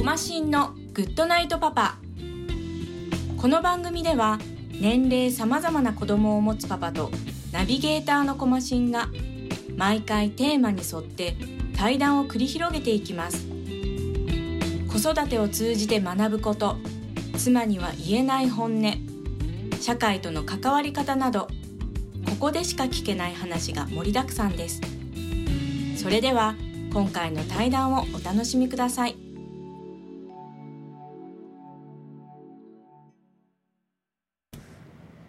コマシンのグッドナイトパパ。この番組では年齢さまざまな子供を持つパパとナビゲーターのコマシンが毎回テーマに沿って対談を繰り広げていきます。育てを通じて学ぶこと。妻には言えない本音。社会との関わり方など。ここでしか聞けない話が盛りだくさんです。それでは今回の対談をお楽しみください。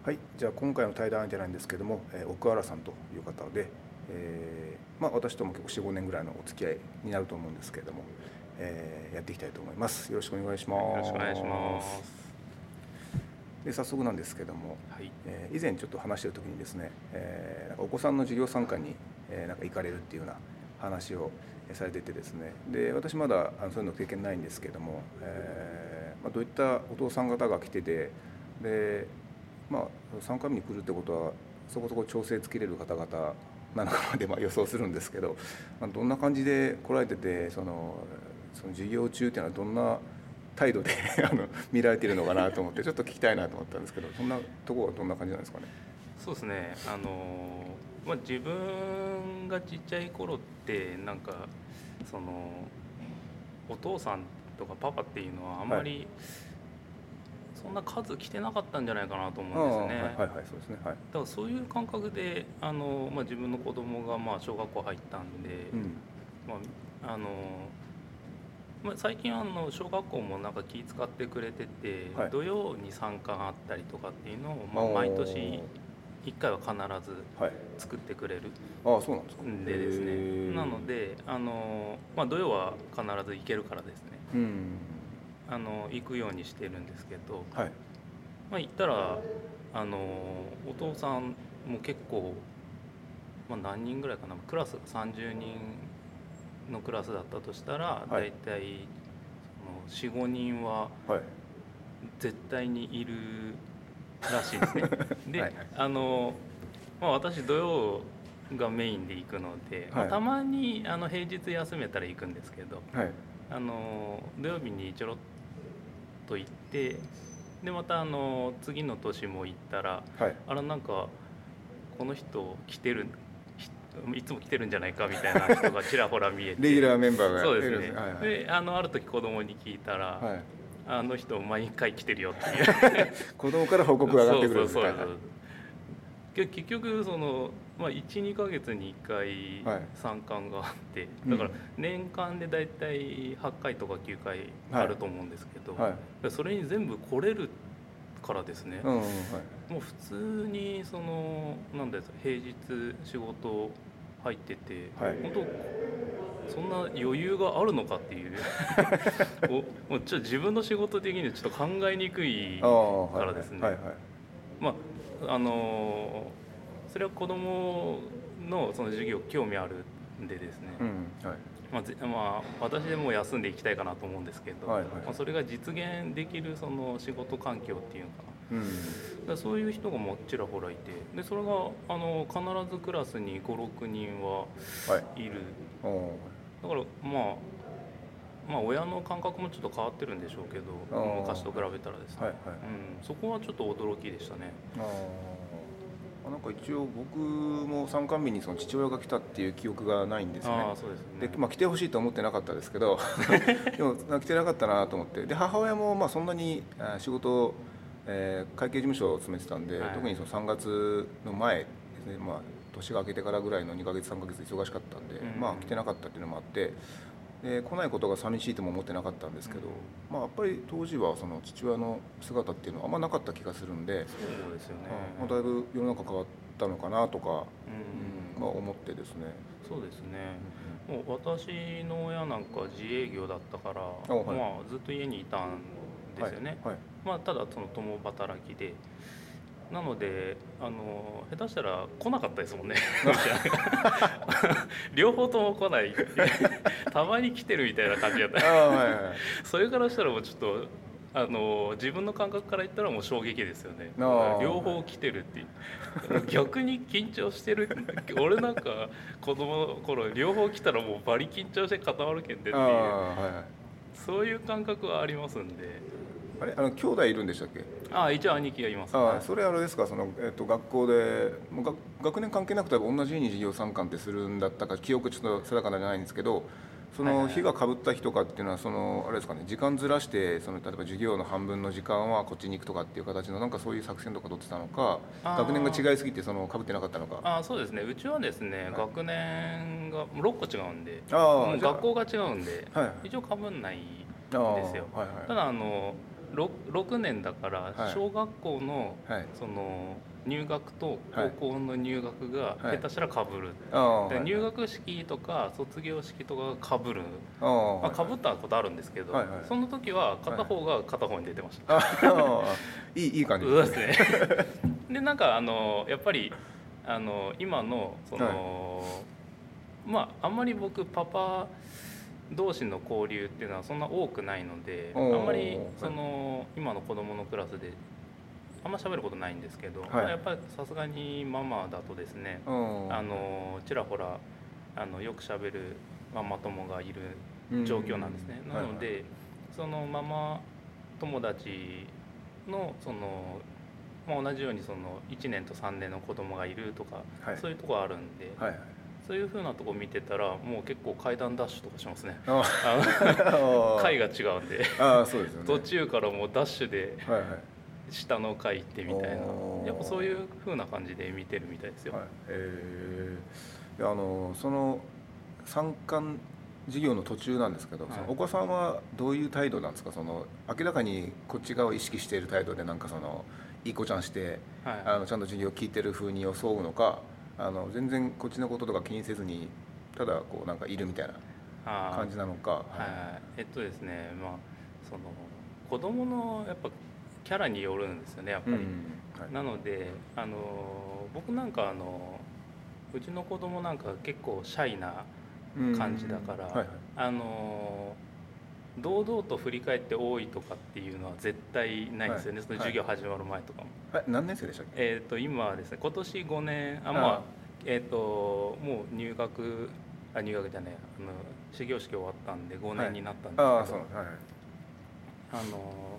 はい、じゃあ今回の対談相手なんですけども、えー奥原さんという方で、えーまあ、私とも結構45年ぐらいのお付き合いになると思うんですけれども、えーやっていきたいと思いますよろしくお願いしますよろしくお願いします。で早速なんですけども、はい。えー以前ちょっと話してる時にですね、えーなんかお子さんの授業参観に、えーなんか行かれるっていうような話をえーされててですねで私まだあのそういうの経験ないんですけども、えーまあ、どういったお父さん方が来ててで、まあ、参観日に来るってことはそこそこ調整つけれる方々なのかなでまあ予想するんですけど、まあ、どんな感じで来られててそのその授業中っていうのはどんな態度で あの見られているのかなと思ってちょっと聞きたいなと思ったんですけどそんなところはどんな感じなんですかね？そうですね。あのーまあ自分がちっちゃい頃ってなんかそのお父さんとかパパっていうのはあんまり、そんな数来てなかったんじゃないかなと思うんですね。はいはいはいそうですねはい。だからそういう感覚であの、まあ、自分の子供がまあ小学校入ったんで、うんまああのまあ、最近あの小学校もなんか気使ってくれてて、はい。土曜に参観あったりとかっていうのを、まあ、毎年1回は必ずはい。作ってくれるああそうなんですか。んでですへねえなのであの、まあ、土曜は必ず行けるからですね。うん。あの行くようにしてるんですけど、はい。まあ、行ったらあのお父さんも結構、まあ、何人ぐらいかな。クラスが30人のクラスだったとしたら、はい。大体45人ははい。絶対にいるらしいですね。で、はいあの、まあ、私土曜がメインで行くので、まあはいたまにあの平日休めたら行くんですけどはい。あの土曜日にちょろっと行ってでまたあの次の年も行ったらはい。あらなんかこの人来てるひいつも来てるんじゃないかみたいな人がちらほら見えて。レギュラーメンバーがそうですね。はいはい。であのある時子供に聞いたら、はい。あの人毎回来てるよっていう。子供から報告が上がってくるんですそうそうそう結局その、まあ、12か月に1回はい。参観があって、うんだから年間で大体8回とか9回あると思うんですけど、はい。でそれに全部来れるからですね、うんうん。はいもう普通にそのなんです平日仕事入ってて、はい。本当そんな余裕があるのかっていう。おもうちょ自分の仕事的にはちょっと考えにくいからですね。はいはい。まああのそれは子供のその授業興味あるんでですね、うんはい。まあぜまあ、私でもう休んでいきたいかなと思うんですけど、はいはい。まあ、それが実現できるその仕事環境っていうのかなうん。そういう人がもうちらほらいてでそれがあの必ずクラスに56人ははい。いる。おーだからまあまあ親の感覚もちょっと変わってるんでしょうけど昔と比べたらですね、はいはい。うん、そこはちょっと驚きでしたね。なんか一応僕も参観日にその父親が来たっていう記憶がないんですね。ああそうですね。で、まあ、来てほしいと思ってなかったですけど でも来てなかったなと思って。で母親もまあそんなにあ仕事、えー会計事務所を勤めてたんで、はい。特にその3月の前ですね、まあ、年が明けてからぐらいの2ヶ月3ヶ月忙しかったんで、うん。まあ来てなかったっていうのもあってで来ないことが寂しいとも思ってなかったんですけど、まあ、やっぱり当時はその父親の姿っていうのはあんまなかった気がするんで、そうですよね、まあ、だいぶ世の中変わったのかなとか、うん。うんまあ、思ってですね。そうですね。もう私の親なんか自営業だったから、はい。まあ、ずっと家にいたんですよね、はいまあ、ただその共働きで。なのであの下手したら来なかったですもんね。両方とも来ない。たまに来てるみたいな感じだった。はいはい。それからしたらもうちょっとあの自分の感覚から言ったらもう衝撃ですよね。両方来てるっていう。逆に緊張してる。俺なんか子供の頃両方来たらもうバリ緊張して固まるけんでっていうそういう感覚はありますんで。あれ？あの兄弟いるんでしたっけ？ああ一応兄貴がいます、あはい。あそれあれですか？その、えっと学校でもう学学年関係なくて同じように授業参観ってするんだったか記憶ちょっと定かじゃないんですけどその日がかぶった日とかっていうのはそのあれですかね時間ずらしてその例えば授業の半分の時間はこっちに行くとかっていう形のなんかそういう作戦とか取ってたのか学年が違いすぎてそのかぶってなかったのか。ああそうですね。うちはですね、はい。学年が6個違うんであもう学校が違うんではいはい。一応かぶんないあーですよ。はいはい。ただあの 6, 6年だからはい。小学校のはい。その入学とはい。高校の入学がはい。下手したらかぶる、ああはいで入学式とか卒業式とかがかぶる、ああまあ、かぶったことあるんですけど、はいはい。その時は片方が片方に出てました、ああ いいいい感じ。ですねでなんかあのやっぱりあの今のその、まああんまり僕パパ同士の交流っていうのはそんな多くないのであんまりその今の子供のクラスであんま喋ることないんですけど、はい。まあやっぱりさすがにママだとですねうん。あのちらほらあのよく喋るママ友がいる状況なんですね。うんなので、そのママ友達のその、まあ、同じようにその1年と3年の子供がいるとか、はい。そういうとこあるんで、はいはい。そういうふうなとこ見てたらもう結構階段ダッシュとかしますね。階が違うんで。ああそうですよね。途中からもうダッシュではいはい下の階行ってみたいな。やっぱそういうふうな感じで見てるみたいですよ。はい、えー。であのその参観授業の途中なんですけど、はい。お子さんはどういう態度なんですか？その明らかにこっち側を意識している態度でなんかそのいい子ちゃんしてはい。あのちゃんと授業を聞いてる風に装うのかあの全然こっちのこととか気にせずにただこうなんかいるみたいな感じなのか。はい、えっとですねまあその子供のやっぱキャラによるんですよねやっぱり、うんはい。なのであの僕なんかあのうちの子供なんか結構シャイな感じだから、はいはい。あの堂々と振り返って多いとかっていうのは絶対ないんですよね、はい。その授業始まる前とかも。はい。何年生でしたっけ？えっと今はですね今年5年ああ。まあえっ、ともう入学あ入学じゃないあの始業式終わったんで5年になったんですけど、あの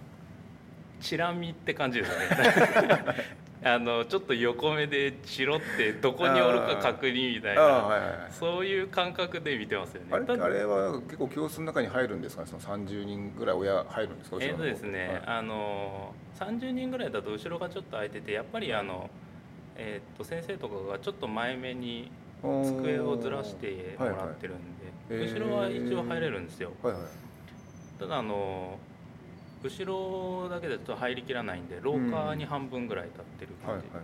チラ見って感じですよね。あのちょっと横目でチロってどこにおるか確認みたいな。はいはいはい。そういう感覚で見てますよね。あれは結構教室の中に入るんですか？ねその30人ぐらい親入るんですか？えーとですね、はい。あの30人ぐらいだと後ろがちょっと空いててやっぱりあの、えー、と先生とかがちょっと前目に机をずらしてもらってるんで、はいはい。後ろは一応入れるんですよ。はいはい。ただあの後ろだけでちょっと入りきらないんで廊下に半分ぐらい立ってるはい感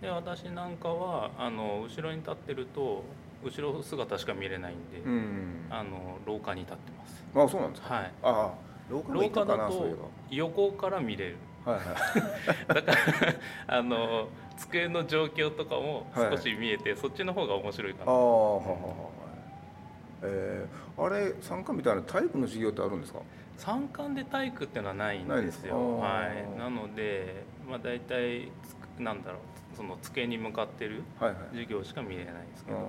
じ、で私なんかはあの後ろに立ってると後ろ姿しか見れないんで、うんあの廊下に立ってます。あそうなんですか？はい。ああ廊下廊下だと横から見れる。ばはいはい。だからあの机の状況とかもはい少し見えて、そっちの方が面白いかな。ああははははえー、あれ参加みたいな体育の授業ってあるんですか？三冠で体育っていうのはないんないんですよあはい。ー。なのでまあ大体なんだろうその机に向かってるはいはい。授業しか見れないんですけあど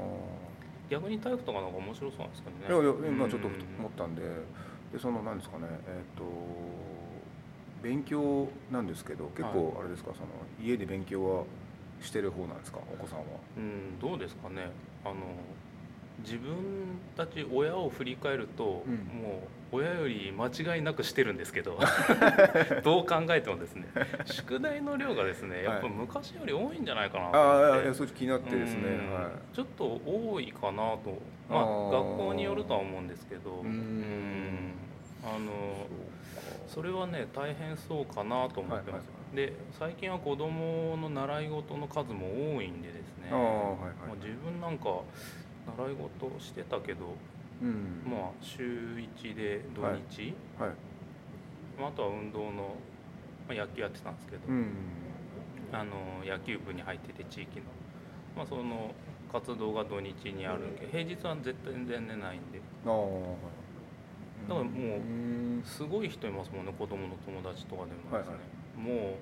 逆に体育とかの方が面白そうなんですけどね。ーいやいや今ちょっとうん。思ったんで。でその何ですかねえっ、と勉強なんですけど結構あれですか、その家で勉強はしてる方なんですか？お子さんは。うんどうですかね。あの自分たち親を振り返ると、うん。もう親より間違いなくしてるんですけど どう考えてもですね宿題の量がですねやっぱ昔より多いんじゃないかなと気になってですねうん。はちょっと多いかなと。まあ学校によるとは思うんですけど。うん。うん。あのいそれはね大変そうかなと思ってます、はいで最近は子どもの習い事の数も多いんでですね。ああはいはいまあ自分なんか習い事してたけど、うん。まあ週1で土日、はい。まあ、あとは運動の、まあ、野球やってたんですけど、うん。あの野球部に入ってて地域の、まあ、その活動が土日にあるんで平日は絶対全然ないんで。だからもうすごい人いますもんね子供の友達とかでもですね、もう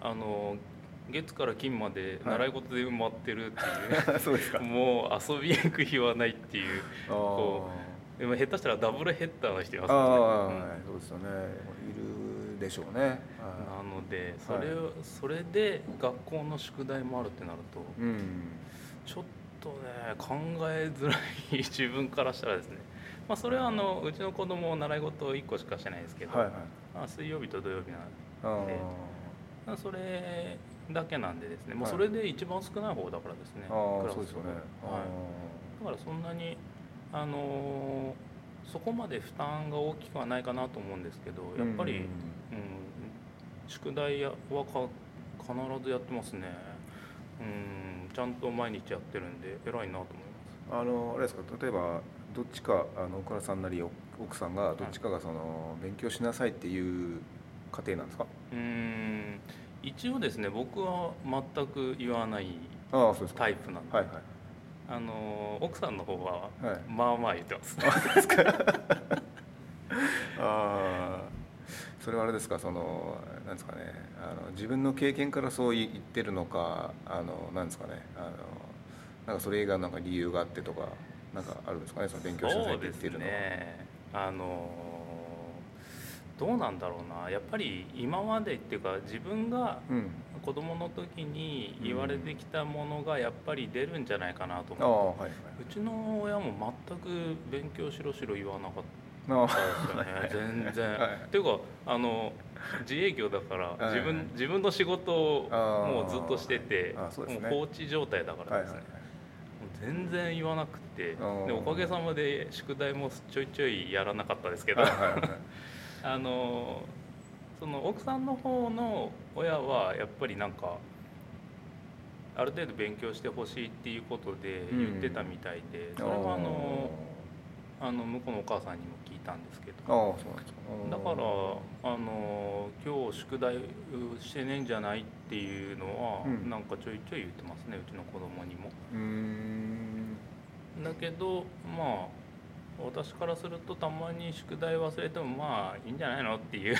あの月から金まで習い事で埋まってるっていう、そうですか。もう遊び行く日はないっていう。こうでも下手したらダブルヘッダーの人いますああ、もん。ね、そうですよね。いるでしょうね。うんなのでそれを、それで学校の宿題もあるってなると、うん。ちょっとね考えづらい。自分からしたらですね、まあ、それはあのうちの子供習い事1個しかしてないですけど、はいはい。まあ、水曜日と土曜日なあでまあそれだけなんでですねもうはいそれで一番少ない方だからですね、ああクラスそうですよね。はい、だからそんなにあのーそこまで負担が大きくはないかなと思うんですけどやっぱり、うん宿題はか必ずやってますね、うん、ちゃんと毎日やってるんで偉いなと思います。あのあれですか例えばどっちかあの岡田さんなりお奥さんがどっちかがその勉強しなさいっていう家庭なんですか？うん一応ですね僕は全く言わないタイプなんで、はいはい。あの奥さんの方ははい。まあまあ言ってます、あ あそれはあれですかそのなんですかねあの自分の経験からそう言ってるのかあのなんですかねあのなんかそれ以外のなんか理由があってとかなんかあるんですかねその勉強しなさいって言ってるのは、ね。あのどうなんだろうな。やっぱり今までっていうか自分がうん。子供の時に言われてきたものがやっぱり出るんじゃないかなと思って、うちの親も全く勉強しろしろ言わなかったですよね。全然。はい。っていうかあの自営業だからはい自分自分の仕事をもうずっとしててもう放置状態だからですね、全然言わなくて。でおかげさまで宿題もちょいちょいやらなかったですけど、はいはいはいあのその奥さんの方の親はやっぱりなんかある程度勉強してほしいっていうことで言ってたみたいで、それはあのあの向こうのお母さんにも聞いたんですけど。ああそうなんですか。だからあの今日宿題してねえんじゃないっていうのは、うん。なんかちょいちょい言ってますねうちの子供にも。うーん。だけどまあ私からするとたまに宿題忘れてもまあいいんじゃないのっていう。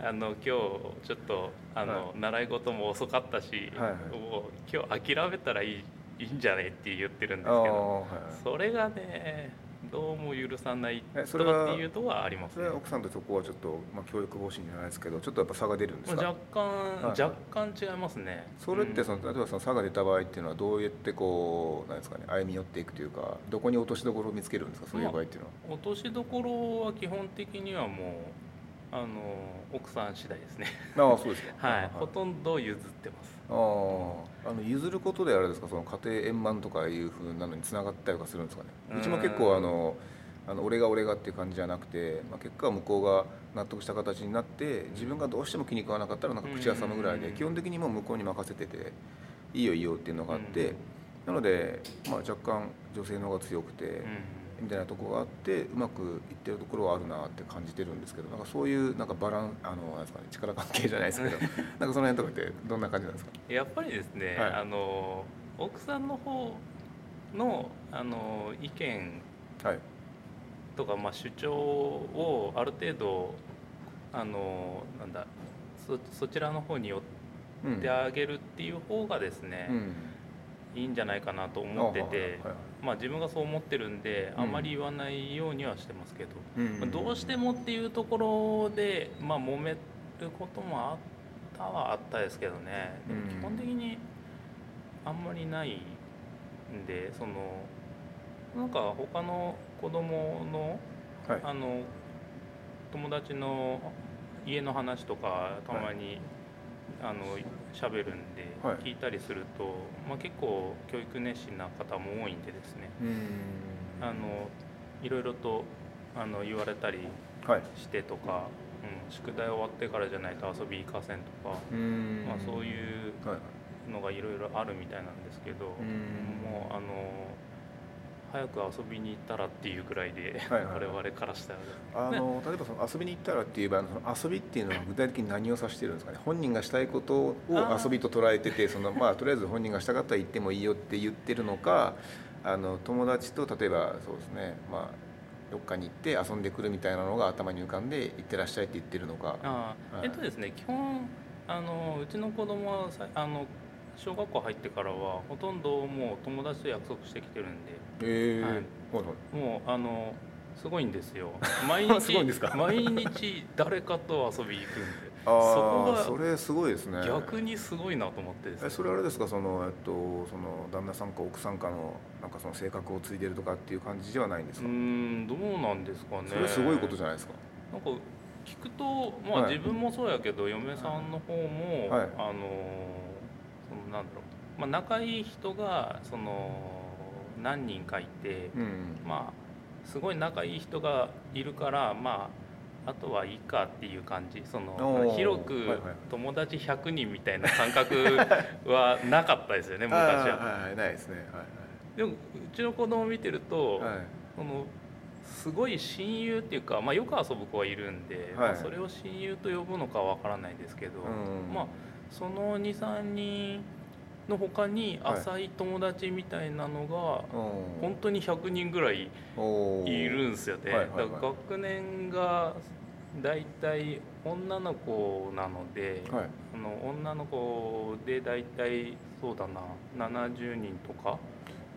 あの今日ちょっとあの、は習い事も遅かったし、はいはい。もう今日諦めたらいいいいんじゃないって言ってるんですけど。はいはい。それがねどうも許さないとえそれはかっていうとはありますね。奥さんとそこはちょっと、まあ、教育方針じゃないですけどちょっとやっぱ差が出るんですか？若干、はい。若干違いますね。それってうん。その、例えばその差が出た場合っていうのはどうやってこうなんですかね歩み寄っていくというかどこに落としどころを見つけるんですか？そういう場合っていうのは、落としどころは基本的にはもうあの奥さん次第ですね。ああそうですか。はい、ほとんど譲ってますあああの譲ることであれですか？その家庭円満とかいうふうなのにつながったりとかするんですかね？うちも結構あのあの俺が俺がっていう感じじゃなくて、まあ、結果は向こうが納得した形になって自分がどうしても気に食わなかったらなんか口挟むぐらいでうん。基本的にもう向こうに任せてていいよいいよっていうのがあってうん。なので、まあ、若干女性の方が強くてうんみたいなところがあってうまくいってるところはあるなって感じてるんですけどなんかそういうなんかバランあのなんですか、ね、力関係じゃないですけど なんかその辺とかってどんな感じなんですか？やっぱりですね、はい。あの奥さんの方のあの意見はい。とか、まあ、主張をある程度あのなんだそそちらの方に寄うん。ってあげるっていう方がですね、うん。いいんじゃないかなと思ってて、はいまあ、自分がそう思ってるんでうん。あんまり言わないようにはしてますけど、うん。まあどうしてもっていうところで、まあ、揉めることもあったはあったですけどね。でもうん。基本的にあんまりないんでそのなんか他の子供のはい。あの友達の家の話とかたまに、あの喋るんではい。聞いたりすると、まあ、結構教育熱心な方も多いんでですね。うん。あのいろいろとあの言われたりはい。してとか、うん、宿題終わってからじゃないと遊び行かせんとか、うん。まあ、そういうはい。のがいろいろあるみたいなんですけど、ん。もうあの早く遊びに行ったらっていうぐらいで、はいはい我々からしたらあの例えばその遊びに行ったらっていう場合のその遊びっていうのは具体的に何を指してるんですかね。本人がしたいことを遊びと捉えててそのまあとりあえず本人がしたかったら行ってもいいよって言ってるのかあの友達と例えばそうですねまあどっかに行って遊んでくるみたいなのが頭に浮かんで行ってらっしゃいって言ってるのか。あはい。えっとですね基本あのうちの子供はさあの小学校入ってからはほとんどもう友達と約束してきてるんで。ええはい。はいはい。もうあのすごいんですよ。毎すごいんですか？毎日誰かと遊び行くんで。ああそこがそれすごいですね。逆にすごいなと思ってです。ねえそれあれですか？そのえっとその旦那さんか奥さんかのなんかその性格を継いでるとかっていう感じではないんですうか、ーんどうなんですかね。それすごいことじゃないですか？なんか聞くとまあはい。自分もそうやけど、嫁さんの方も、はい。あのなんだろう、まあ、仲いい人がその何人かいて、うん。まあすごい仲いい人がいるからまああとはいいかっていう感じ。その広くはいはい。友達100人みたいな感覚は なかったですよね昔は。はいはい。ないですね。でもうちの子供見てると、はい。はい、はいそのすごい親友っていうか、まあ、よく遊ぶ子はいるんで、まあ、はいそれを親友と呼ぶのかわからないですけど、うん。まあその23人の他にはい。浅い友達みたいなのがうん。本当に100人ぐらいいるんですよね。だから学年がだいたい女の子なので、はい。あの女の子でだいたいそうだな70人とか。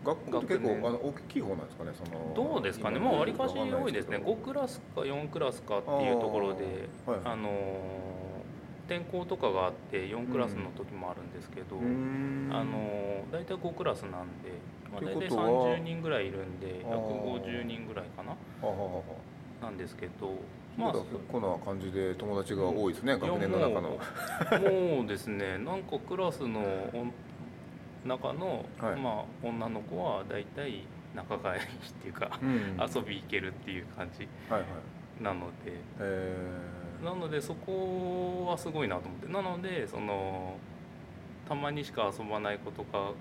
学校って結構あの大きい方なんですかねその。どうですかね、今まあ、わりかし多いですね、けど。5クラスか4クラスかっていうところで、あー。はい。あのー転校とかがあって、4クラスの時もあるんですけど、うーん。あのー大体5クラスなんで、まあ、大体ってことは？30人ぐらいいるんで、あー。150人ぐらいかな、ははははなんですけど、まあ、まあ、結構な感じで友達が多いですね、学年の中の。もうですね、なんかクラスのお中の、はい。まあ、女の子は大体仲がいいっていうか、うん。遊び行けるっていう感じはいはい。なので。えなのでそこはすごいなと思って。なのでそのたまにしか遊ばない子とか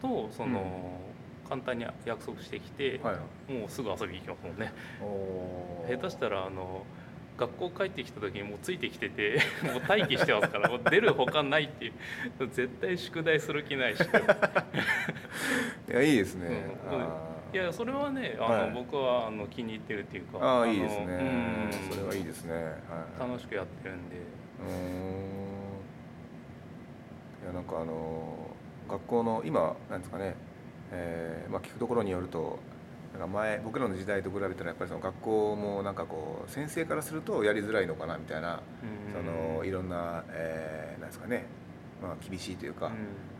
とその、簡単に約束してきてー、、はい。もうすぐ遊びに行きますもんね。下手したらあの学校帰ってきた時にもうついてきてて もう待機してますからもう出るほかないっていう。絶対宿題する気ないし。いや、いいですね。うんあいやそれはねあの、はい僕はあの気に入ってるっていうかーあー、のいいですねうん。それはいいですね。はい。楽しくやってるんでうーん。いや、なんかあの学校の今なんですかね。えーまあ聞くところによると。なんか前僕らの時代と比べたらやっぱりその学校もなんかこう先生からするとやりづらいのかなみたいなそのいろんな、えーなんですかね、まあ、厳しいというか、うん。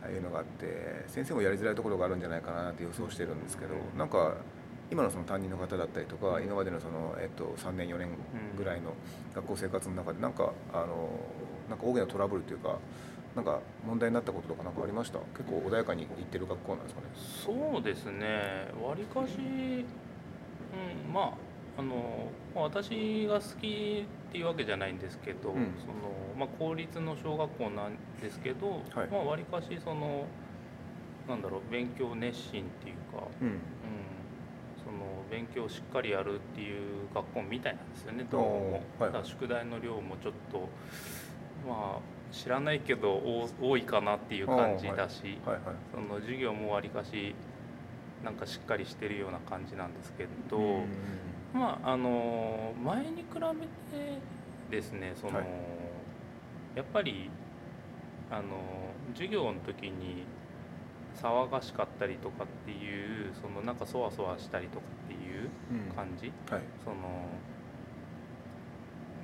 ああいうのがあって先生もやりづらいところがあるんじゃないかなって予想してるんですけど、うん。なんか今のその担任の方だったりとか今までのその、えっと、3年4年ぐらいの学校生活の中でなんかあのなんか大きなトラブルというかなんか問題になったこととかなんかありました？結構穏やかに行ってる学校なんですかね？そうですね。わりかし、うん、まああのまあ私が好きっていうわけじゃないんですけど、うん。そのまあ、公立の小学校なんですけど、はい。まあ、わりかしそのなんだろう勉強熱心っていうか、うん。うん、その勉強をしっかりやるっていう学校みたいなんですよねどうも、はいだ宿題の量もちょっとまあ知らないけど多多いかなっていう感じだし、はい。はい。その授業もわりかしなんかしっかりしてるような感じなんですけど、うん。まああの前に比べてですねその、はい。やっぱりあの授業の時に騒がしかったりとかっていうそのなんかそわそわしたりとかっていううん。感じ、はい。その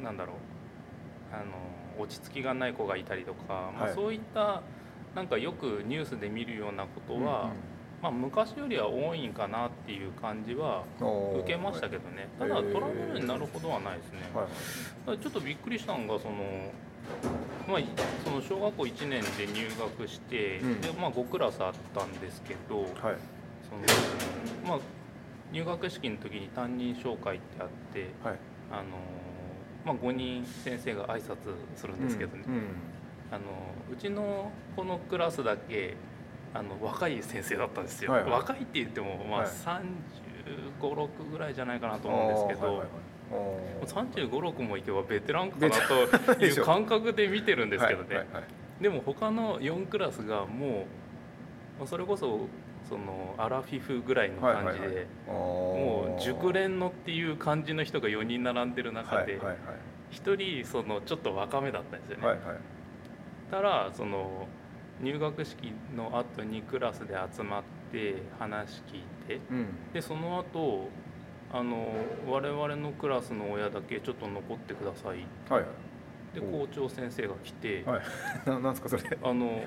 なんだろうあの落ち着きがない子がいたりとか、まあ、はい。そういったなんかよくニュースで見るようなことは、まあ、昔よりは多いんかなっていう感じは受受けましたけどね、ただトラブルになるほどはないですね、はい。ちょっとびっくりしたのがその、まあ、いその小学校1年で入学して、うん。でまあ、5クラスあったんですけど、はい。そのまあ、入学式の時に担任紹介ってあって、はい。あのまあ、5人先生が挨拶するんですけどね、うんうん。あのうちのこのクラスだけあの若い先生だったんですよ、はいはい。若いって言っても、まあはい。3 5 6ぐらいじゃないかなと思うんですけど、はいはいはい。おー。3 5 6もいけばベテランかなと いう感覚で見てるんですけどね、はいはいはいでも他の4クラスがもうまあそれこそそのアラフィフぐらいの感じで、もう熟練のっていう感じの人が4人並んでる中で、1人そのちょっと若めだったんですよね。はいはい、たらその入学式の後にクラスで集まって話聞いて、うん、でその後あの我々のクラスの親だけちょっと残ってください、はい、で校長先生が来て、はい、ななんですかそれ。あの、はい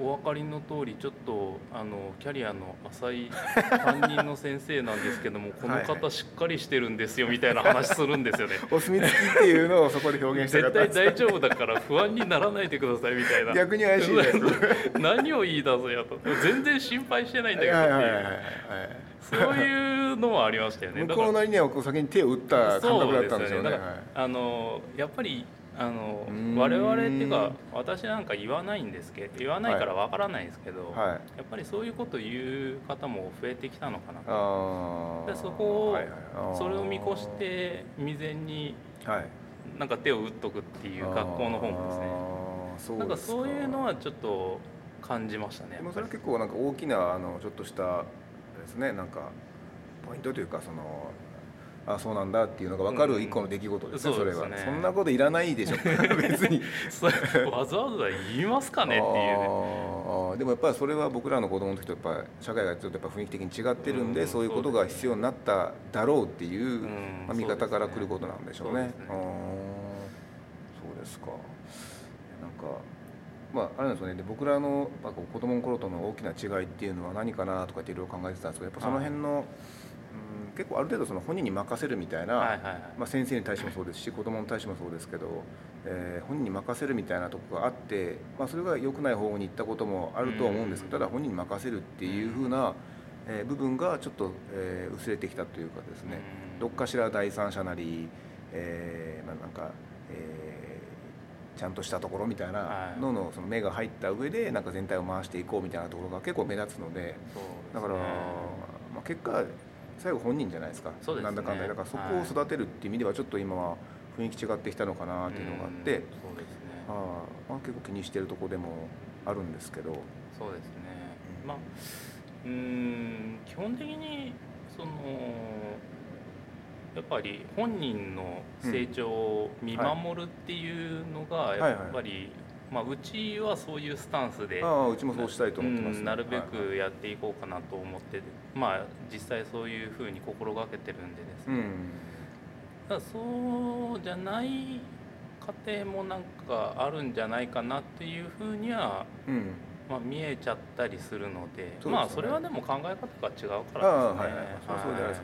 お分かりの通りちょっとあのキャリアの浅い担任の先生なんですけども この方しっかりしてるんですよみたいな話するんですよね。お墨付きっていうのをそこで表現して絶対大丈夫だから不安にならないでくださいみたいな。逆に怪しい、ね、何を言い出すやと。全然心配してないんだけどっていう。そういうのはありましたよね。向こうなりには先に手を打った感覚だったんでしょうね。あのやっぱりあの我々っていうか私なんか言わないんですけど言わないからわからないんですけど、はい、やっぱりそういうこと言う方も増えてきたのかな。とでそこを、はいはい、それを見越して未然になんか手を打っとくっていう学校の方もですね。なんかそういうのはちょっと感じましたねそれは結構なんか大きなあのちょっとしたですねなんかポイントというかそのあそうなんだっていうのが分かる一個の出来事ですね、うん、それは、ね、そんなこといらないでしょ。別に。わざわざ言いますかねっていうね。でもやっぱりそれは僕らの子供の時とやっぱ社会がちょっとやっぱ雰囲気的に違ってるんで、うん、そういうことが必要になっただろうっていう、うん、まあ、見方からくることなんでしょうね。そうですか。なんかまあ、あれなんですよね。で僕らのやっぱ子供の頃との大きな違いっていうのは何かなとかっていろいろ考えてたんですけどやっぱその辺の、結構ある程度その本人に任せるみたいな、はいはいはい、まあ、先生に対してもそうですし子供に対してもそうですけど、えー、本人に任せるみたいなとこがあって、まあ、それが良くない方向に行ったこともあるとは思うんですけどただ本人に任せるっていうふうな、えー、部分がちょっと、えー、薄れてきたというかですねどっかしら第三者なり、えーまあ、なんか、えー、ちゃんとしたところみたいなののその目が入った上でなんか全体を回していこうみたいなところが結構目立つのでだから、まあ、結果最後本人じゃないですか。す、ね、なんだかんだ。だからそこを育てるっていう意味ではちょっと今は雰囲気違ってきたのかなっていうのがあって、そうですね。あまあ、結構気にしてるとこでもあるんですけど。そうですね、うん、まあうん基本的にそのやっぱり本人の成長を見守るっていうのがやっぱりまあ、うちはそういうスタンスで。あうちもそうしたいと思ってます、ね。うん、なるべくやっていこうかなと思って、はい、まあ実際そういうふうに心がけてるんでですね、うん、そうじゃない家庭もなんかあるんじゃないかなっていうふうには、うん、まあ、見えちゃったりするので、ね、まあそれはでも考え方が違うからですね。はいはい、そうです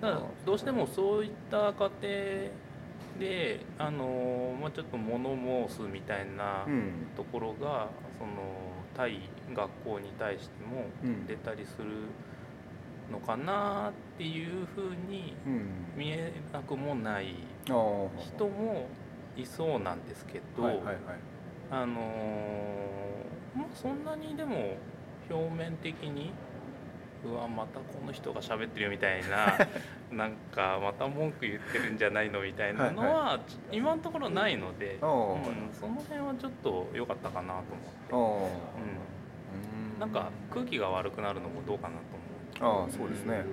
けど、どうしてもそういった家庭であの、まあ、ちょっと物申すみたいなところが、うん、その対学校に対しても出たりするのかなっていうふうに見えなくもない人もいそうなんですけど、あのまあそんなにでも表面的にうわまたこの人が喋ってるよみたいな なんかまた文句言ってるんじゃないのみたいなのは今のところないので、うん、その辺はちょっと良かったかなと思って、う。ん、なんか空気が悪くなるのもどうかなと思う。ああそうですね、はいはい。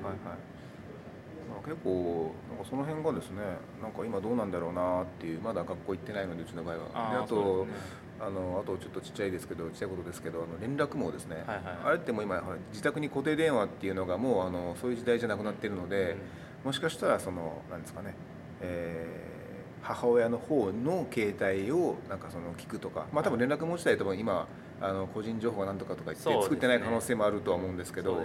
結構なんかその辺がですねなんか今どうなんだろうなっていうまだ学校行ってないのでうちの場合は。ああと、ね、あのあとちょっとちっちゃいですけどちっちゃいことですけどあの連絡網ですね、はいはい、あれってもう今自宅に固定電話っていうのがもうあのそういう時代じゃなくなってるので、うん、もしかしたらそのなんですかね、えー、母親の方の携帯をなんかその聞くとか、まあ、多分連絡網自体と今あの個人情報がなんとかとか言って作ってない可能性もあるとは思うんですけど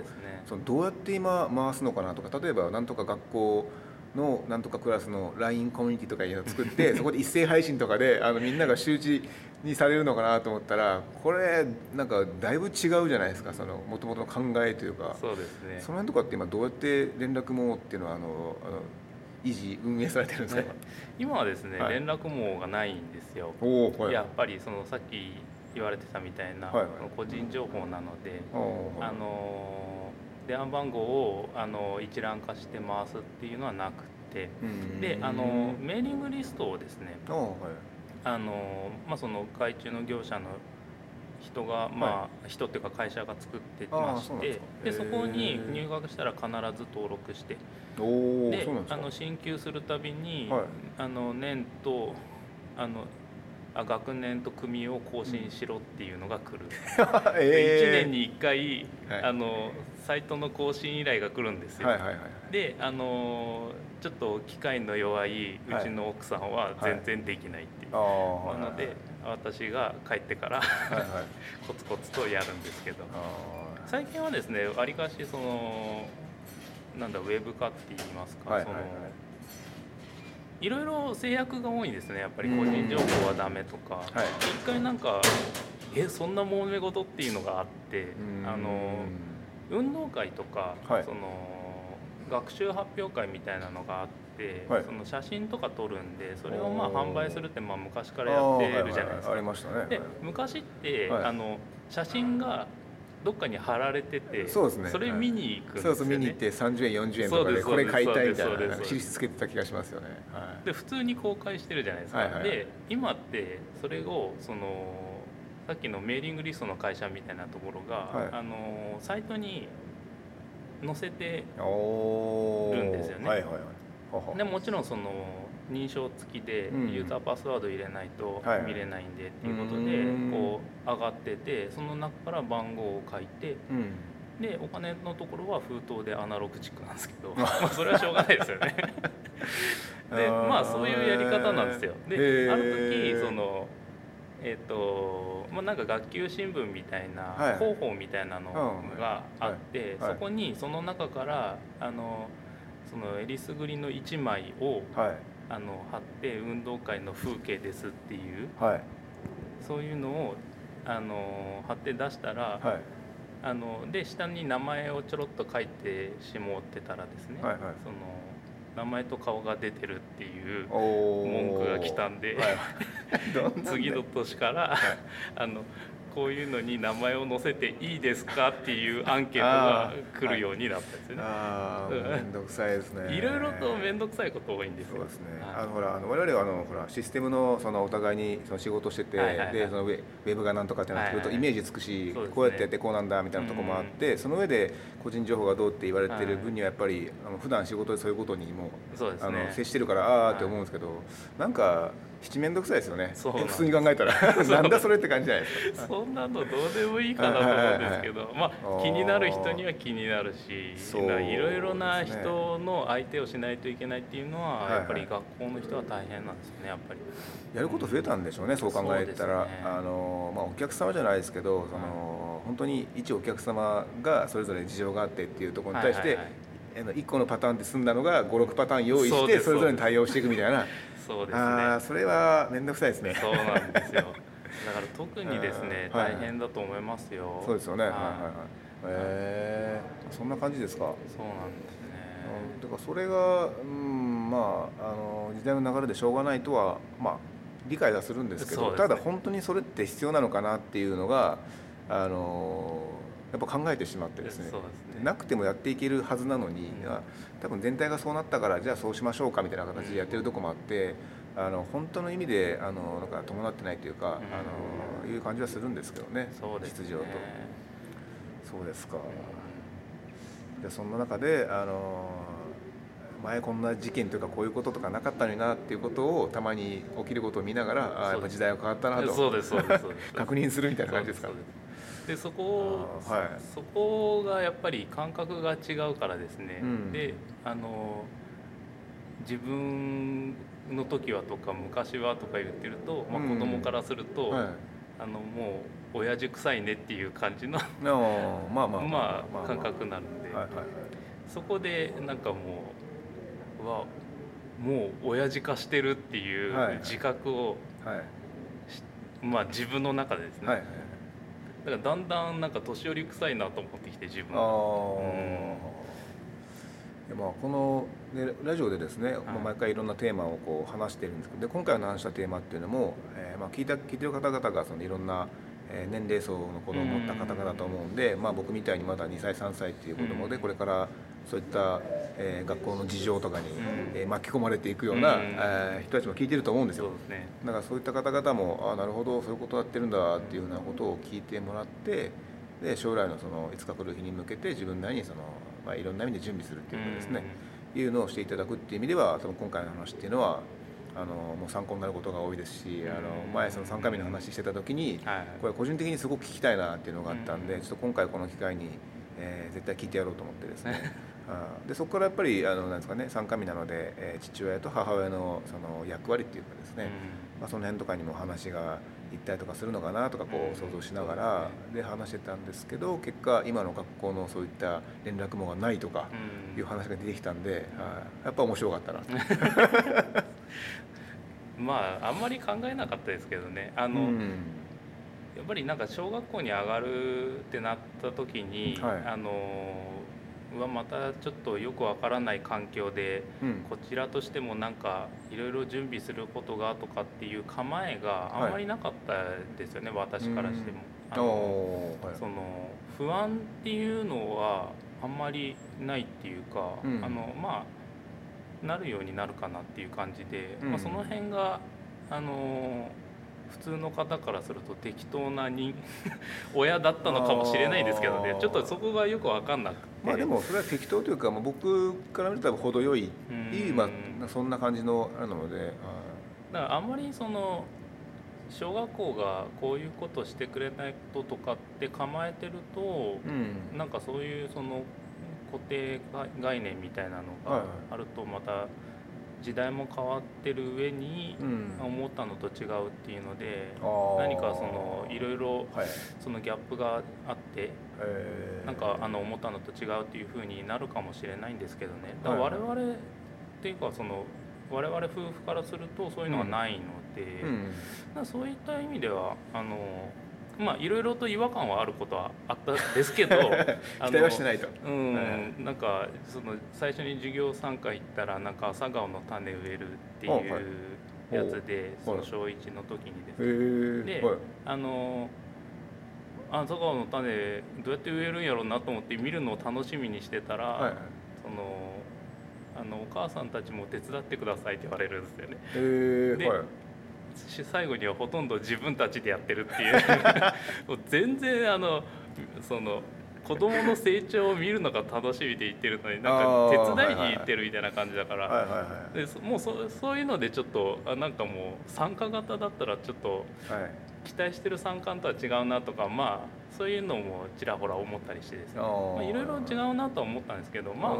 そ、ね、のどうやって今回すのかなとか例えばなんとか学校のなんとかクラスの LINE コミュニティとかいうのを作って そこで一斉配信とかであのみんなが周知にされるのかなと思ったらこれなんかだいぶ違うじゃないですかそのもともとの考えというか。そうですね。その辺とかって今どうやって連絡網っていうのはあのあの維持運営されてるんですか、ね、今はですね、はい、連絡網がないんですよ、はい、やっぱりそのさっき言われてたみたいな、はいはい、個人情報なので、あの電話番号をあの一覧化して回すっていうのはなくて。であのメーリングリストをですねあの、まあ、その外注の業者の人がまあ、人っていうか会社が作ってましてでそこに入学したら必ず登録してであの進級するたびに、はい、あの年とあのあ学年と組を更新しろっていうのが来る、えー、1年に1回、はい、あのサイトの更新依頼が来るんですよ、はいはいはい、であのちょっと機械の弱いうちの奥さんは全然できないっていう、はい、なので私が帰ってからはい、コツコツとやるんですけど。最近はですねわりかしそのなんだウェブ化って言いますか、はいはいはい、そのいろいろ制約が多いですねやっぱり。個人情報はダメとか、はい、一回なんかえそんな揉め事っていうのがあってあの運動会とか、はい、その学習発表会みたいなのがあって、はい、その写真とか撮るんでそれをまあ販売するってまあ昔からやってるじゃないですか。ありましたね。で昔って、あの写真がどっかに貼られててそうですね。それ見に行くね、そうそう見に行って30円40円とかでこれ買いたいみたいな印つけてた気がしますよね、はい、で普通に公開してるじゃないですか、はいはい、で今ってそれをそのさっきのメーリングリストの会社みたいなところが、はい、あのサイトに載せてるんですよね、はいはいはい、でもちろんその認証付きでユーザーパスワード入れないと見れないんでっていうことでこう上がっててその中から番号を書いて、でお金のところは封筒でアナログチックなんですけど まあそれはしょうがないですよね。でまあそういうやり方なんですよ。である時そのえっ、ー、とまあなんか学級新聞みたいな広報みたいなのがあって、そこにその中からあのそのえりすぐりの1枚を、はい。あの貼って運動会の風景ですっていう、はい、そういうのをあの貼って出したら、はい、あので下に名前をちょろっと書いてしもってたらですね、はいはい、その名前と顔が出てるっていう文句が来たんで、はい、次の年から、あのこういうのに名前を載せていいですかっていうアンケートが来るようになったんですよね。ああ、面倒くさいですね。いろいろと面倒くさいこと多いんですよ。そうですね。あのほらあの我々はあのほらシステムのそのお互いにその仕事してて、でそのウェブがなんとかってなってくるとイメージつくし、こうやってやってこうなんだみたいなところもあって、その上で個人情報がどうって言われてる分にはやっぱりあの普段仕事でそういうことにもあの接してるからああって思うんですけど、なんか七面倒くさいですよね。普通に考えたら。なんだそれって感じじゃないですか。そんなのどうでもいいかなと思うんですけど、まあ気になる人には気になるしいろいろな人の相手をしないといけないっていうのはやっぱり学校の人は大変なんですよねやっぱり。やること増えたんでしょうねそう考えたら、ね、あのまあお客様じゃないですけどその、本当に一お客様がそれぞれ事情があってっていうところに対して、1個のパターンで済んだのが56パターン用意してそれぞれに対応していくみたいなそうですね。あそれは面倒くさいですね。そうなんですよ。だから特にですね大変だと思いますよ。そうですよね。はい。はいはいえー、そんな感じですか？そうなんですね。だからそれがうんまああの時代の流れでしょうがないとはまあ理解はするんですけど、ね、ただ本当にそれって必要なのかなっていうのがあのやっぱ考えてしまってですね、ね、なくてもやっていけるはずなのに、うん、多分全体がそうなったからじゃあそうしましょうかみたいな形でやってるとこもあって、うん、あの本当の意味であのなんか伴ってないというか、うん、あのいう感じはするんですけどね。そうですね。秩序と。そうですか。でそんな中であの前こんな事件というかこういうこととかなかったのになっていうことをたまに起きることを見ながらあやっぱ時代は変わったなと。確認するみたいな感じですか？でそこはい、そこがやっぱり感覚が違うからですね、うん、であの自分の時はとか昔はとか言ってると、まあ、子供からすると、うんはい、あのもう親父臭いねっていう感じのまあまあまあ 感覚になるんで、はいはいはい、そこでなんかもうはもう親父化してるっていう自覚を、はい。はい、まあ自分の中でですね、はいはいだからだんだんなんか年寄り臭いなと思ってきて自分は。うん、まあ、この、ね、ラジオでですね、はい、毎回いろんなテーマをこう話してるんですけどで今回の話したテーマっていうのも、えー、まあ聞いた聞いてる方々がそのいろんな年齢層の子供を持った方々だと思うんで、まあ、僕みたいにまだ2歳3歳っていう子供でこれからそういったえー、学校の事情とかに、うん、えー、巻き込まれていくような、うん、えー、人たちも聞いてると思うんですよ。すね、だからそういった方々もあなるほどそういうことやってるんだっていうようなことを聞いてもらってで将来のそのいつか来る日に向けて自分なりにその、まあ、いろんな意味で準備するっていうかですね、うん、いうのをしていただくっていう意味では多分今回の話っていうのはあのもう参考になることが多いですし、あの前その3回目の話してた時に、これ個人的にすごく聞きたいなっていうのがあったんで、ちょっと今回この機会に、えー、絶対聞いてやろうと思ってですね でそこからやっぱりあのなんですかね参加身なので、えー、父親と母親のその役割っていうかですね、うん、まあ、その辺とかにも話が行ったりとかするのかなとかこう想像しながらで話してたんですけど結果今の学校のそういった連絡網がないとかいう話が出てきたんで、うん、やっぱ面白かったな まああんまり考えなかったですけどね。あの、うん、やっぱりなんか小学校に上がるってなった時に、はい、あのはまたちょっとよくわからない環境で、うん、こちらとしてもなんかいろいろ準備することがとかっていう構えがあんまりなかったですよね、はい、私からしても。あの、はい、その不安っていうのはあんまりないっていうか、うん、あのまあなるようになるかなっていう感じで、うん、まあ、その辺があの普通の方からすると適当なに 親だったのかもしれないですけどねちょっとそこがよく分かんなくてまあでもそれは適当というか、まあ、僕から見ると程よいまあ、そんな感じのあれなのでだからあんまりその小学校がこういうことしてくれないこととかって構えてると、うん、なんかそういうその固定概念みたいなのがあるとまた、はい時代も変わってる上に、思ったのと違うっていうので、何かそのいろい。ろそのギャップがあって、なんかあの思ったのと違うっていうふうになるかもしれないんですけどね。だから我々っていうかその我々夫婦からするとそういうのがないので、うん、そういった意味ではあのまあいろいろと違和感はあることはあったですけど 期待はしてないと。うん、はい、なんかその最初に授業参加行ったらなんか朝顔の種植えるっていうやつで、その小1の時にですね、で、はい、あの朝顔の種どうやって植えるんやろうなと思って見るのを楽しみにしてたら、はい、そのあのお母さんたちも手伝ってくださいって言われるんですよね。で、はい最後にはほとんど自分たちでやってるっていう。もう全然あのその子供の成長を見るのが楽しみで言ってるのになんか手伝いに行ってるみたいな感じだから。でもうそそういうのでちょっとあなんかもう参加型だったらちょっと期待してる参加とは違うなとかまあそういうのもちらほら思ったりしてですね。いろいろ違うなとは思ったんですけどまあ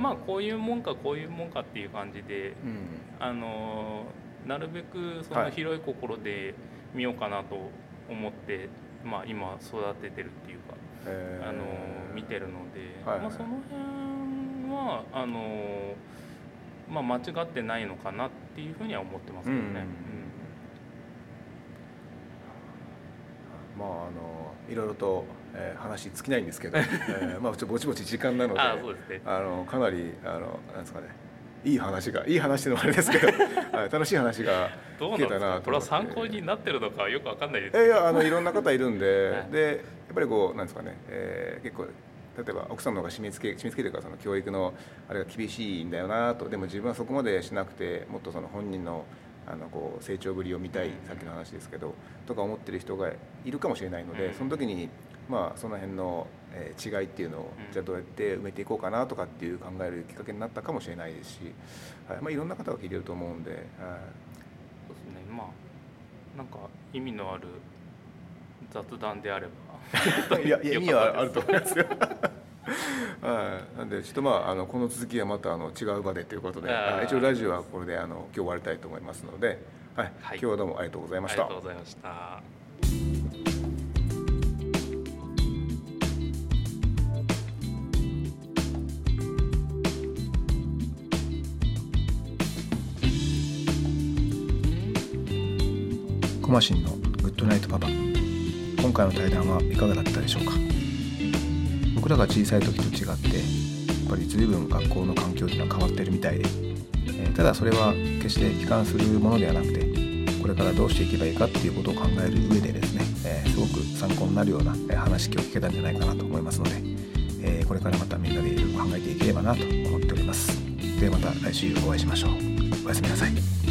まあこういうもんかこういうもんかっていう感じで、うん、あのなるべくその広い心で見ようかなと思って、まあ、今育ててるっていうか、あの見てるので、まあ、その辺はあの、まあ、間違ってないのかなっていうふうには思ってますけどね。まああのいろいろと、えー、話尽きないんですけど、えー、まあちょっとぼちぼち時間なのであね、あのかなりあのなんですかねいい話がいい話のあれですけど、はい、楽しい話が聞けたなとこれは参考になってるのかよくわかんないです。いやあのいろんな方いるんで、はい、でやっぱりこうなんですかね、えー、結構例えば奥さんの方が締め付け締め付けというかその教育のあれが厳しいんだよなとでも自分はそこまでしなくてもっとその本人のあのこう成長ぶりを見たいさっきの話ですけどとか思ってる人がいるかもしれないので、その時にまあその辺の違いっていうのをじゃあどうやって埋めていこうかなとかっていう考えるきっかけになったかもしれないですし、はい。まあ、いろんな方が聞いてると思うんで、はい、そうですね。まあなんか意味のある雑談であれば いや意味はあると思いますよ。はい、なんでちょっとまああのこの続きはまたあの違う場でということで一応ラジオはこれであの今日終わりたいと思いますので、はい、はい、今日はどうもありがとうございました。ありがとうございました。シンのグッドナイトパパ。今回の対談はいかがだったでしょうか？僕らが小さい時と違ってやっぱり随分学校の環境というのは変わってるみたいで、えただそれは決して悲観するものではなくてこれからどうしていけばいいかっていうことを考える上でですね、えすごく参考になるような話今日聞けたんじゃないかなと思いますので、えー、これからまたみんなでいろいろ考えていければなと思っております。ではまた来週お会いしましょう。おやすみなさい。